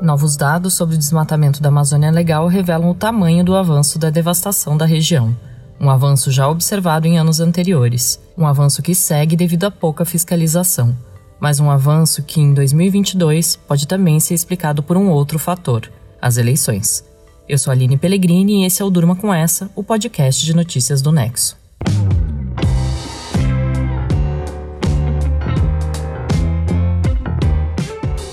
Novos dados sobre o desmatamento da Amazônia Legal revelam o tamanho do avanço da devastação da região. Um avanço já observado em anos anteriores. Um avanço que segue devido a pouca fiscalização. Mas um avanço que, em 2022, pode também ser explicado por um outro fator: as eleições. Eu sou Aline Pellegrini e esse é o Durma com Essa, o podcast de notícias do Nexo.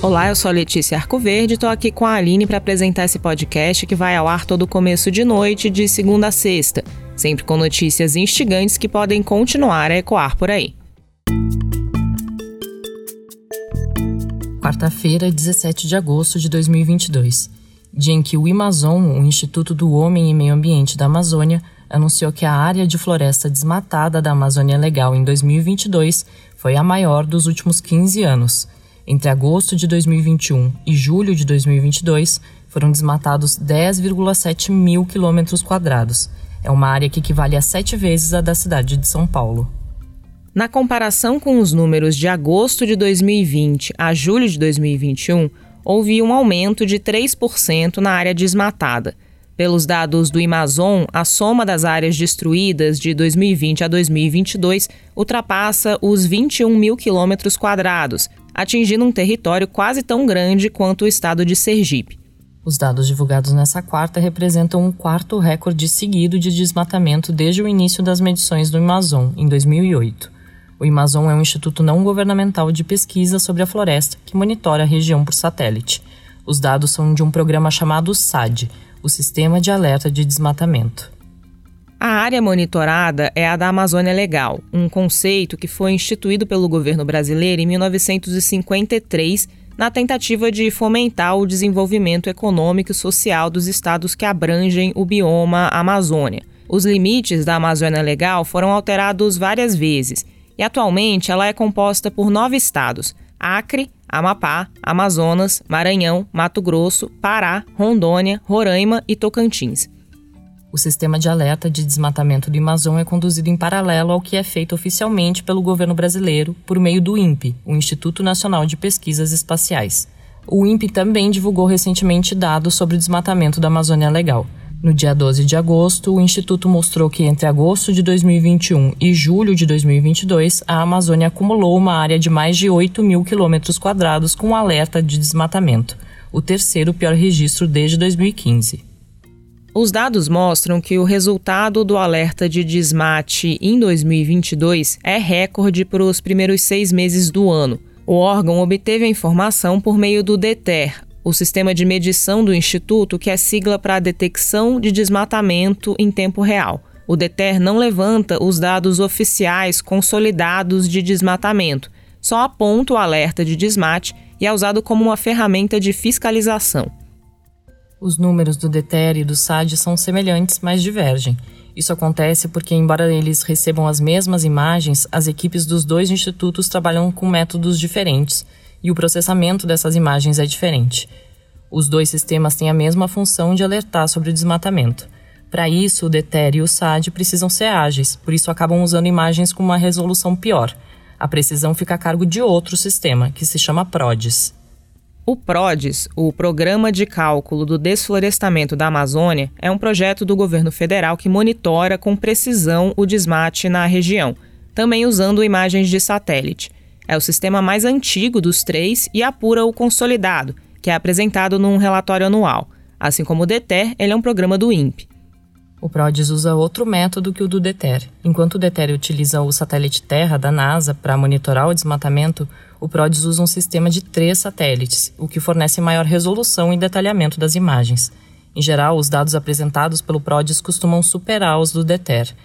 Olá, eu sou a Letícia Arcoverde e estou aqui com a Aline para apresentar esse podcast que vai ao ar todo começo de noite, de segunda a sexta, sempre com notícias instigantes que podem continuar a ecoar por aí. Quarta-feira, 17 de agosto de 2022, dia em que o Amazon, o Instituto do Homem e Meio Ambiente da Amazônia, anunciou que a área de floresta desmatada da Amazônia Legal em 2022 foi a maior dos últimos 15 anos entre agosto de 2021 e julho de 2022, foram desmatados 10,7 mil quilômetros quadrados. É uma área que equivale a sete vezes a da cidade de São Paulo. Na comparação com os números de agosto de 2020 a julho de 2021, houve um aumento de 3% na área desmatada. Pelos dados do Amazon, a soma das áreas destruídas de 2020 a 2022 ultrapassa os 21 mil quilômetros quadrados, atingindo um território quase tão grande quanto o estado de Sergipe. Os dados divulgados nessa quarta representam um quarto recorde seguido de desmatamento desde o início das medições do Amazon, em 2008. O Amazon é um instituto não governamental de pesquisa sobre a floresta que monitora a região por satélite. Os dados são de um programa chamado SAD, o Sistema de Alerta de Desmatamento. A área monitorada é a da Amazônia Legal, um conceito que foi instituído pelo governo brasileiro em 1953 na tentativa de fomentar o desenvolvimento econômico e social dos estados que abrangem o bioma Amazônia. Os limites da Amazônia Legal foram alterados várias vezes e atualmente ela é composta por nove estados: Acre, Amapá, Amazonas, Maranhão, Mato Grosso, Pará, Rondônia, Roraima e Tocantins. O sistema de alerta de desmatamento do Amazon é conduzido em paralelo ao que é feito oficialmente pelo governo brasileiro por meio do INPE, o Instituto Nacional de Pesquisas Espaciais. O INPE também divulgou recentemente dados sobre o desmatamento da Amazônia Legal. No dia 12 de agosto, o Instituto mostrou que entre agosto de 2021 e julho de 2022, a Amazônia acumulou uma área de mais de 8 mil quilômetros quadrados com alerta de desmatamento, o terceiro pior registro desde 2015. Os dados mostram que o resultado do alerta de desmate em 2022 é recorde para os primeiros seis meses do ano. O órgão obteve a informação por meio do DETER, o sistema de medição do Instituto, que é sigla para a detecção de desmatamento em tempo real. O DETER não levanta os dados oficiais consolidados de desmatamento, só aponta o alerta de desmate e é usado como uma ferramenta de fiscalização. Os números do DETER e do SAD são semelhantes, mas divergem. Isso acontece porque, embora eles recebam as mesmas imagens, as equipes dos dois institutos trabalham com métodos diferentes e o processamento dessas imagens é diferente. Os dois sistemas têm a mesma função de alertar sobre o desmatamento. Para isso, o DETER e o SAD precisam ser ágeis, por isso acabam usando imagens com uma resolução pior. A precisão fica a cargo de outro sistema, que se chama PRODES. O PRODES, o Programa de Cálculo do Desflorestamento da Amazônia, é um projeto do governo federal que monitora com precisão o desmate na região, também usando imagens de satélite. É o sistema mais antigo dos três e apura o consolidado, que é apresentado num relatório anual. Assim como o DETER, ele é um programa do INPE. O PRODES usa outro método que o do DETER. Enquanto o DETER utiliza o satélite Terra da NASA para monitorar o desmatamento, o PRODES usa um sistema de três satélites, o que fornece maior resolução e detalhamento das imagens. Em geral, os dados apresentados pelo PRODES costumam superar os do DETER.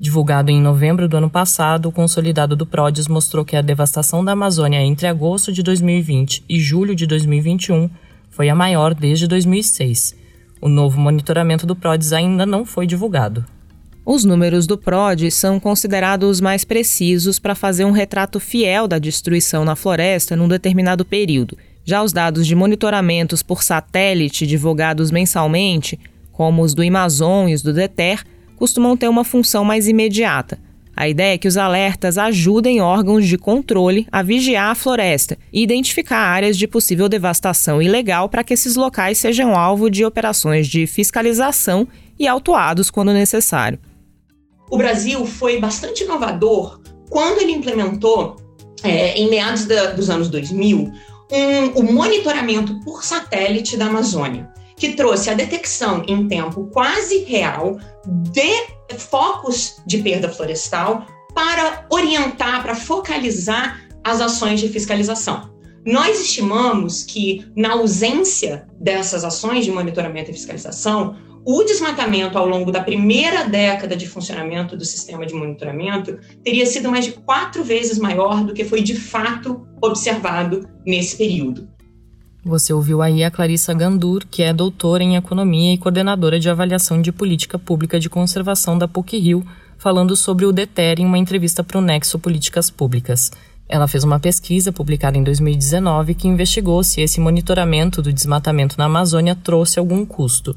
Divulgado em novembro do ano passado, o consolidado do PRODES mostrou que a devastação da Amazônia entre agosto de 2020 e julho de 2021 foi a maior desde 2006. O novo monitoramento do PRODES ainda não foi divulgado. Os números do PROD são considerados mais precisos para fazer um retrato fiel da destruição na floresta num determinado período. Já os dados de monitoramentos por satélite divulgados mensalmente, como os do Amazon e os do DETER, costumam ter uma função mais imediata. A ideia é que os alertas ajudem órgãos de controle a vigiar a floresta e identificar áreas de possível devastação ilegal para que esses locais sejam alvo de operações de fiscalização e autuados quando necessário. O Brasil foi bastante inovador quando ele implementou, é, em meados da, dos anos 2000, um, o monitoramento por satélite da Amazônia, que trouxe a detecção em tempo quase real de focos de perda florestal para orientar, para focalizar as ações de fiscalização. Nós estimamos que, na ausência dessas ações de monitoramento e fiscalização, o desmatamento ao longo da primeira década de funcionamento do sistema de monitoramento teria sido mais de quatro vezes maior do que foi de fato observado nesse período. Você ouviu aí a Clarissa Gandur, que é doutora em economia e coordenadora de avaliação de política pública de conservação da PUC-Rio, falando sobre o DETER em uma entrevista para o Nexo Políticas Públicas. Ela fez uma pesquisa publicada em 2019 que investigou se esse monitoramento do desmatamento na Amazônia trouxe algum custo.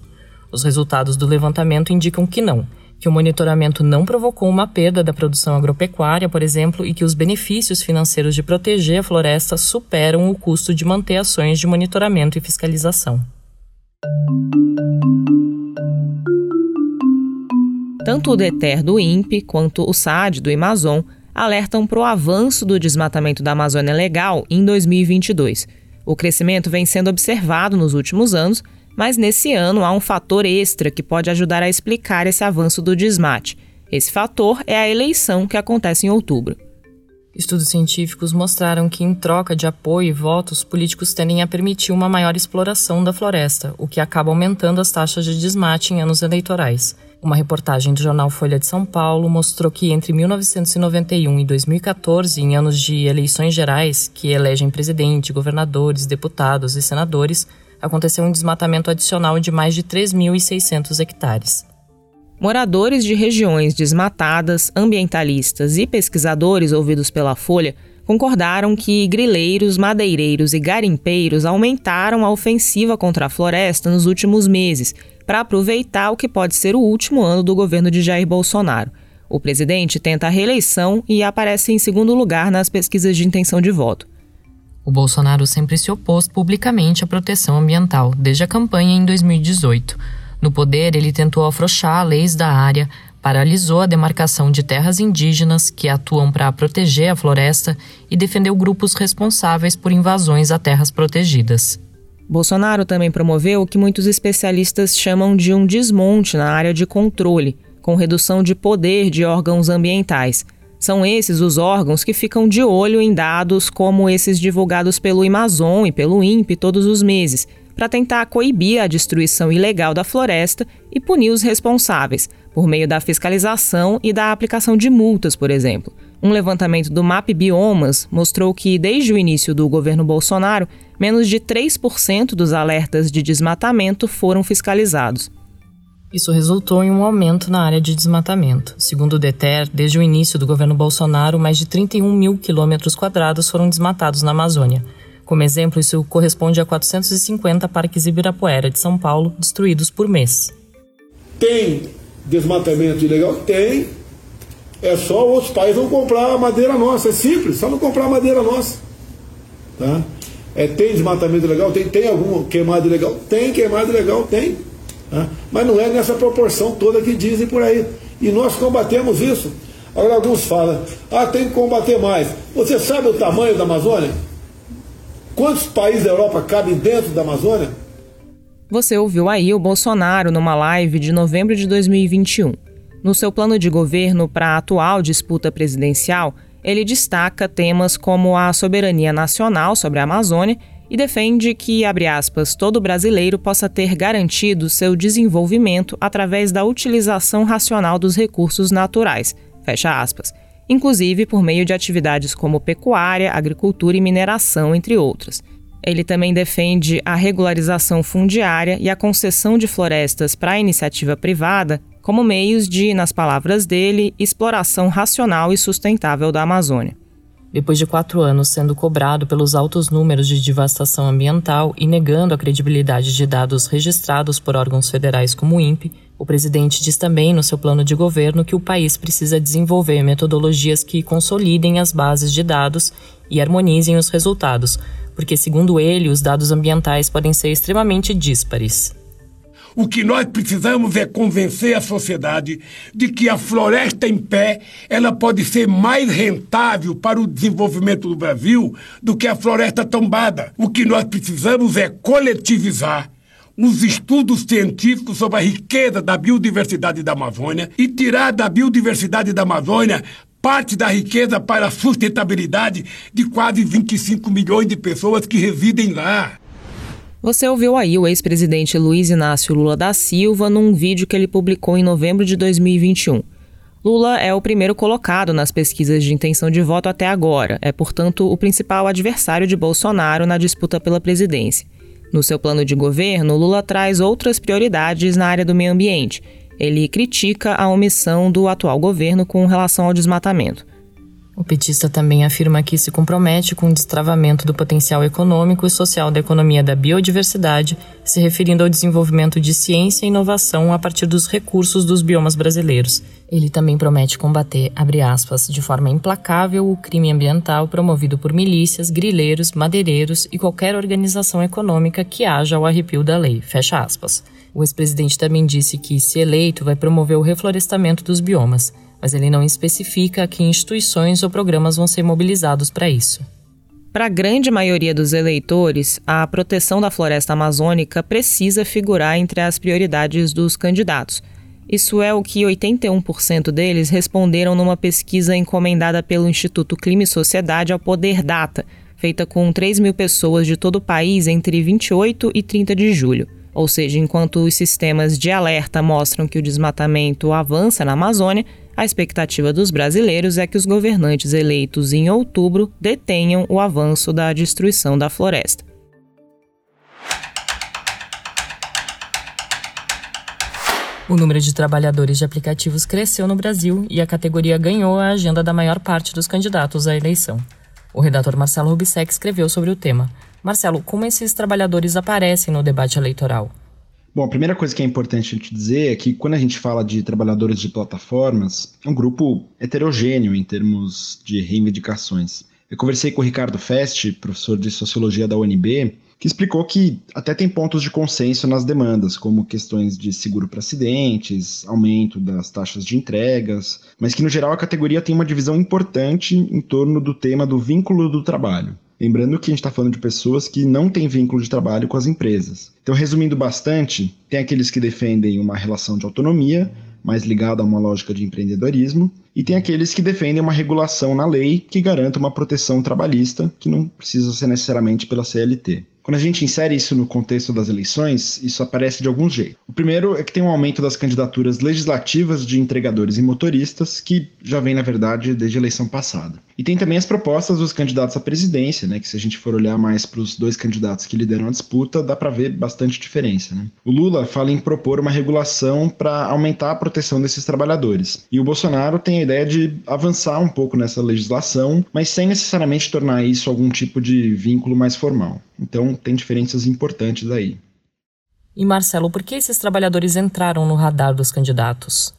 Os resultados do levantamento indicam que não, que o monitoramento não provocou uma perda da produção agropecuária, por exemplo, e que os benefícios financeiros de proteger a floresta superam o custo de manter ações de monitoramento e fiscalização. Tanto o DETER do INPE quanto o SAD do Amazon alertam para o avanço do desmatamento da Amazônia Legal em 2022. O crescimento vem sendo observado nos últimos anos mas nesse ano há um fator extra que pode ajudar a explicar esse avanço do desmate. Esse fator é a eleição que acontece em outubro. Estudos científicos mostraram que, em troca de apoio e votos, políticos tendem a permitir uma maior exploração da floresta, o que acaba aumentando as taxas de desmate em anos eleitorais. Uma reportagem do jornal Folha de São Paulo mostrou que entre 1991 e 2014, em anos de eleições gerais, que elegem presidente, governadores, deputados e senadores, aconteceu um desmatamento adicional de mais de 3.600 hectares. Moradores de regiões desmatadas, ambientalistas e pesquisadores ouvidos pela Folha concordaram que grileiros, madeireiros e garimpeiros aumentaram a ofensiva contra a floresta nos últimos meses para aproveitar o que pode ser o último ano do governo de Jair Bolsonaro. O presidente tenta a reeleição e aparece em segundo lugar nas pesquisas de intenção de voto. O Bolsonaro sempre se opôs publicamente à proteção ambiental, desde a campanha em 2018. No poder, ele tentou afrouxar leis da área, paralisou a demarcação de terras indígenas que atuam para proteger a floresta e defendeu grupos responsáveis por invasões a terras protegidas. Bolsonaro também promoveu o que muitos especialistas chamam de um desmonte na área de controle, com redução de poder de órgãos ambientais. São esses os órgãos que ficam de olho em dados como esses divulgados pelo Amazon e pelo INPE todos os meses, para tentar coibir a destruição ilegal da floresta e punir os responsáveis, por meio da fiscalização e da aplicação de multas, por exemplo. Um levantamento do MAP Biomas mostrou que, desde o início do governo Bolsonaro, menos de 3% dos alertas de desmatamento foram fiscalizados. Isso resultou em um aumento na área de desmatamento. Segundo o DETER, desde o início do governo Bolsonaro, mais de 31 mil quilômetros quadrados foram desmatados na Amazônia. Como exemplo, isso corresponde a 450 parques Ibirapuera de São Paulo destruídos por mês. Tem desmatamento ilegal? Tem. É só outros países não comprar a madeira nossa. É simples, só não comprar a madeira nossa. Tá? É, tem desmatamento ilegal? Tem. Tem algum queimado ilegal? Tem queimado ilegal? Tem. Mas não é nessa proporção toda que dizem por aí. E nós combatemos isso. Agora alguns falam, ah, tem que combater mais. Você sabe o tamanho da Amazônia? Quantos países da Europa cabem dentro da Amazônia? Você ouviu aí o Bolsonaro numa live de novembro de 2021. No seu plano de governo para a atual disputa presidencial, ele destaca temas como a soberania nacional sobre a Amazônia e defende que, abre aspas, todo brasileiro possa ter garantido seu desenvolvimento através da utilização racional dos recursos naturais, fecha aspas, inclusive por meio de atividades como pecuária, agricultura e mineração, entre outras. Ele também defende a regularização fundiária e a concessão de florestas para a iniciativa privada como meios de, nas palavras dele, exploração racional e sustentável da Amazônia. Depois de quatro anos sendo cobrado pelos altos números de devastação ambiental e negando a credibilidade de dados registrados por órgãos federais como o INPE, O presidente diz também no seu plano de governo que o país precisa desenvolver metodologias que consolidem as bases de dados e harmonizem os resultados, porque, segundo ele, os dados ambientais podem ser extremamente díspares. O que nós precisamos é convencer a sociedade de que a floresta em pé ela pode ser mais rentável para o desenvolvimento do Brasil do que a floresta tombada. O que nós precisamos é coletivizar os estudos científicos sobre a riqueza da biodiversidade da Amazônia e tirar da biodiversidade da Amazônia parte da riqueza para a sustentabilidade de quase 25 milhões de pessoas que residem lá. Você ouviu aí o ex-presidente Luiz Inácio Lula da Silva num vídeo que ele publicou em novembro de 2021. Lula é o primeiro colocado nas pesquisas de intenção de voto até agora, é, portanto, o principal adversário de Bolsonaro na disputa pela presidência. No seu plano de governo, Lula traz outras prioridades na área do meio ambiente. Ele critica a omissão do atual governo com relação ao desmatamento. O petista também afirma que se compromete com o destravamento do potencial econômico e social da economia da biodiversidade, se referindo ao desenvolvimento de ciência e inovação a partir dos recursos dos biomas brasileiros. Ele também promete combater, aspas, de forma implacável o crime ambiental promovido por milícias, grileiros, madeireiros e qualquer organização econômica que haja ao arrepio da lei, fecha aspas. O ex-presidente também disse que, se eleito, vai promover o reflorestamento dos biomas mas ele não especifica que instituições ou programas vão ser mobilizados para isso. Para a grande maioria dos eleitores, a proteção da floresta amazônica precisa figurar entre as prioridades dos candidatos. Isso é o que 81% deles responderam numa pesquisa encomendada pelo Instituto Clima e Sociedade ao Poder Data, feita com 3 mil pessoas de todo o país entre 28 e 30 de julho. Ou seja, enquanto os sistemas de alerta mostram que o desmatamento avança na Amazônia, a expectativa dos brasileiros é que os governantes eleitos em outubro detenham o avanço da destruição da floresta. O número de trabalhadores de aplicativos cresceu no Brasil e a categoria ganhou a agenda da maior parte dos candidatos à eleição. O redator Marcelo Rubissec escreveu sobre o tema. Marcelo, como esses trabalhadores aparecem no debate eleitoral? Bom, a primeira coisa que é importante a gente dizer é que quando a gente fala de trabalhadores de plataformas, é um grupo heterogêneo em termos de reivindicações. Eu conversei com o Ricardo Fest, professor de Sociologia da UNB, que explicou que até tem pontos de consenso nas demandas, como questões de seguro para acidentes, aumento das taxas de entregas, mas que no geral a categoria tem uma divisão importante em torno do tema do vínculo do trabalho. Lembrando que a gente está falando de pessoas que não têm vínculo de trabalho com as empresas. Então, resumindo bastante, tem aqueles que defendem uma relação de autonomia, mais ligada a uma lógica de empreendedorismo, e tem aqueles que defendem uma regulação na lei que garanta uma proteção trabalhista, que não precisa ser necessariamente pela CLT. Quando a gente insere isso no contexto das eleições, isso aparece de alguns jeitos. O primeiro é que tem um aumento das candidaturas legislativas de entregadores e motoristas, que já vem, na verdade, desde a eleição passada. E tem também as propostas dos candidatos à presidência, né, que se a gente for olhar mais para os dois candidatos que lideram a disputa, dá para ver bastante diferença. Né? O Lula fala em propor uma regulação para aumentar a proteção desses trabalhadores. E o Bolsonaro tem a ideia de avançar um pouco nessa legislação, mas sem necessariamente tornar isso algum tipo de vínculo mais formal. Então, tem diferenças importantes aí. E Marcelo, por que esses trabalhadores entraram no radar dos candidatos?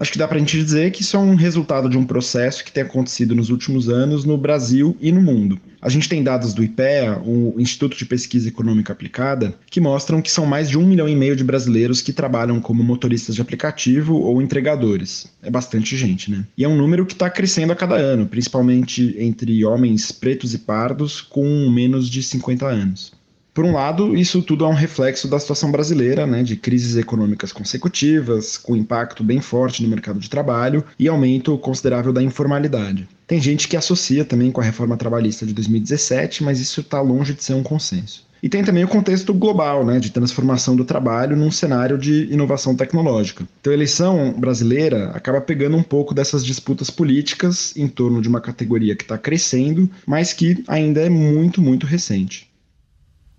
Acho que dá para a gente dizer que isso é um resultado de um processo que tem acontecido nos últimos anos no Brasil e no mundo. A gente tem dados do IPEA, o Instituto de Pesquisa Econômica Aplicada, que mostram que são mais de um milhão e meio de brasileiros que trabalham como motoristas de aplicativo ou entregadores. É bastante gente, né? E é um número que está crescendo a cada ano, principalmente entre homens pretos e pardos com menos de 50 anos. Por um lado, isso tudo é um reflexo da situação brasileira, né, de crises econômicas consecutivas, com impacto bem forte no mercado de trabalho e aumento considerável da informalidade. Tem gente que associa também com a reforma trabalhista de 2017, mas isso está longe de ser um consenso. E tem também o contexto global, né, de transformação do trabalho num cenário de inovação tecnológica. Então a eleição brasileira acaba pegando um pouco dessas disputas políticas em torno de uma categoria que está crescendo, mas que ainda é muito, muito recente.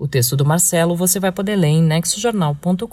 O texto do Marcelo você vai poder ler em nexojornal.com.br.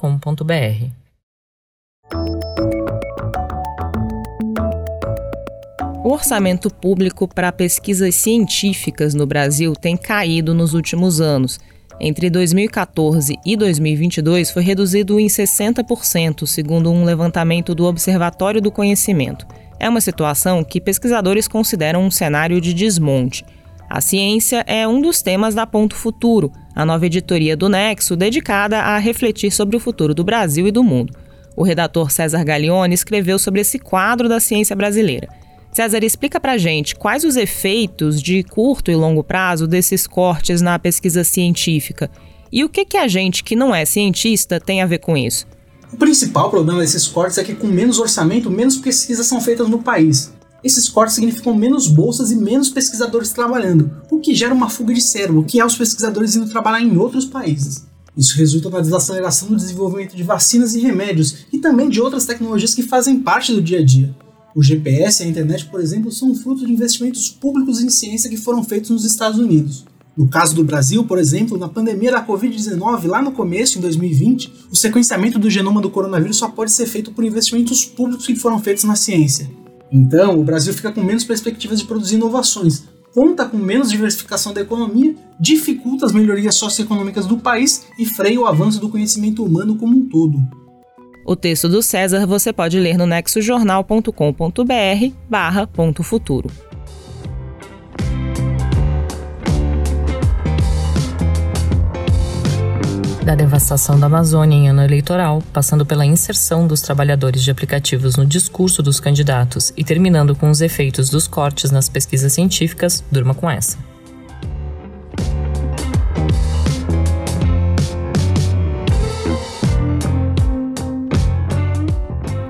O orçamento público para pesquisas científicas no Brasil tem caído nos últimos anos. entre 2014 e 2022 foi reduzido em 60%, segundo um levantamento do Observatório do Conhecimento. É uma situação que pesquisadores consideram um cenário de desmonte. A ciência é um dos temas da Ponto Futuro, a nova editoria do Nexo dedicada a refletir sobre o futuro do Brasil e do mundo. O redator César Gaglione escreveu sobre esse quadro da ciência brasileira. César, explica pra gente quais os efeitos de curto e longo prazo desses cortes na pesquisa científica e o que, que a gente que não é cientista tem a ver com isso. O principal problema desses cortes é que, com menos orçamento, menos pesquisas são feitas no país. Esses cortes significam menos bolsas e menos pesquisadores trabalhando, o que gera uma fuga de cérebro, que é os pesquisadores indo trabalhar em outros países. Isso resulta na desaceleração do desenvolvimento de vacinas e remédios, e também de outras tecnologias que fazem parte do dia a dia. O GPS e a internet, por exemplo, são fruto de investimentos públicos em ciência que foram feitos nos Estados Unidos. No caso do Brasil, por exemplo, na pandemia da Covid-19, lá no começo, em 2020, o sequenciamento do genoma do coronavírus só pode ser feito por investimentos públicos que foram feitos na ciência. Então, o Brasil fica com menos perspectivas de produzir inovações, conta com menos diversificação da economia, dificulta as melhorias socioeconômicas do país e freia o avanço do conhecimento humano como um todo. O texto do César você pode ler no nexojornal.com.br barra ponto futuro. Da devastação da Amazônia em ano eleitoral, passando pela inserção dos trabalhadores de aplicativos no discurso dos candidatos e terminando com os efeitos dos cortes nas pesquisas científicas, durma com essa.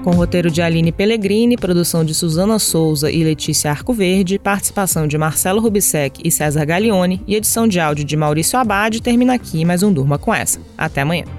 Com roteiro de Aline Pellegrini, produção de Suzana Souza e Letícia Arcoverde, participação de Marcelo Rubissec e César Gaglione e edição de áudio de Maurício Abad, termina aqui mais um Durma com essa. Até amanhã.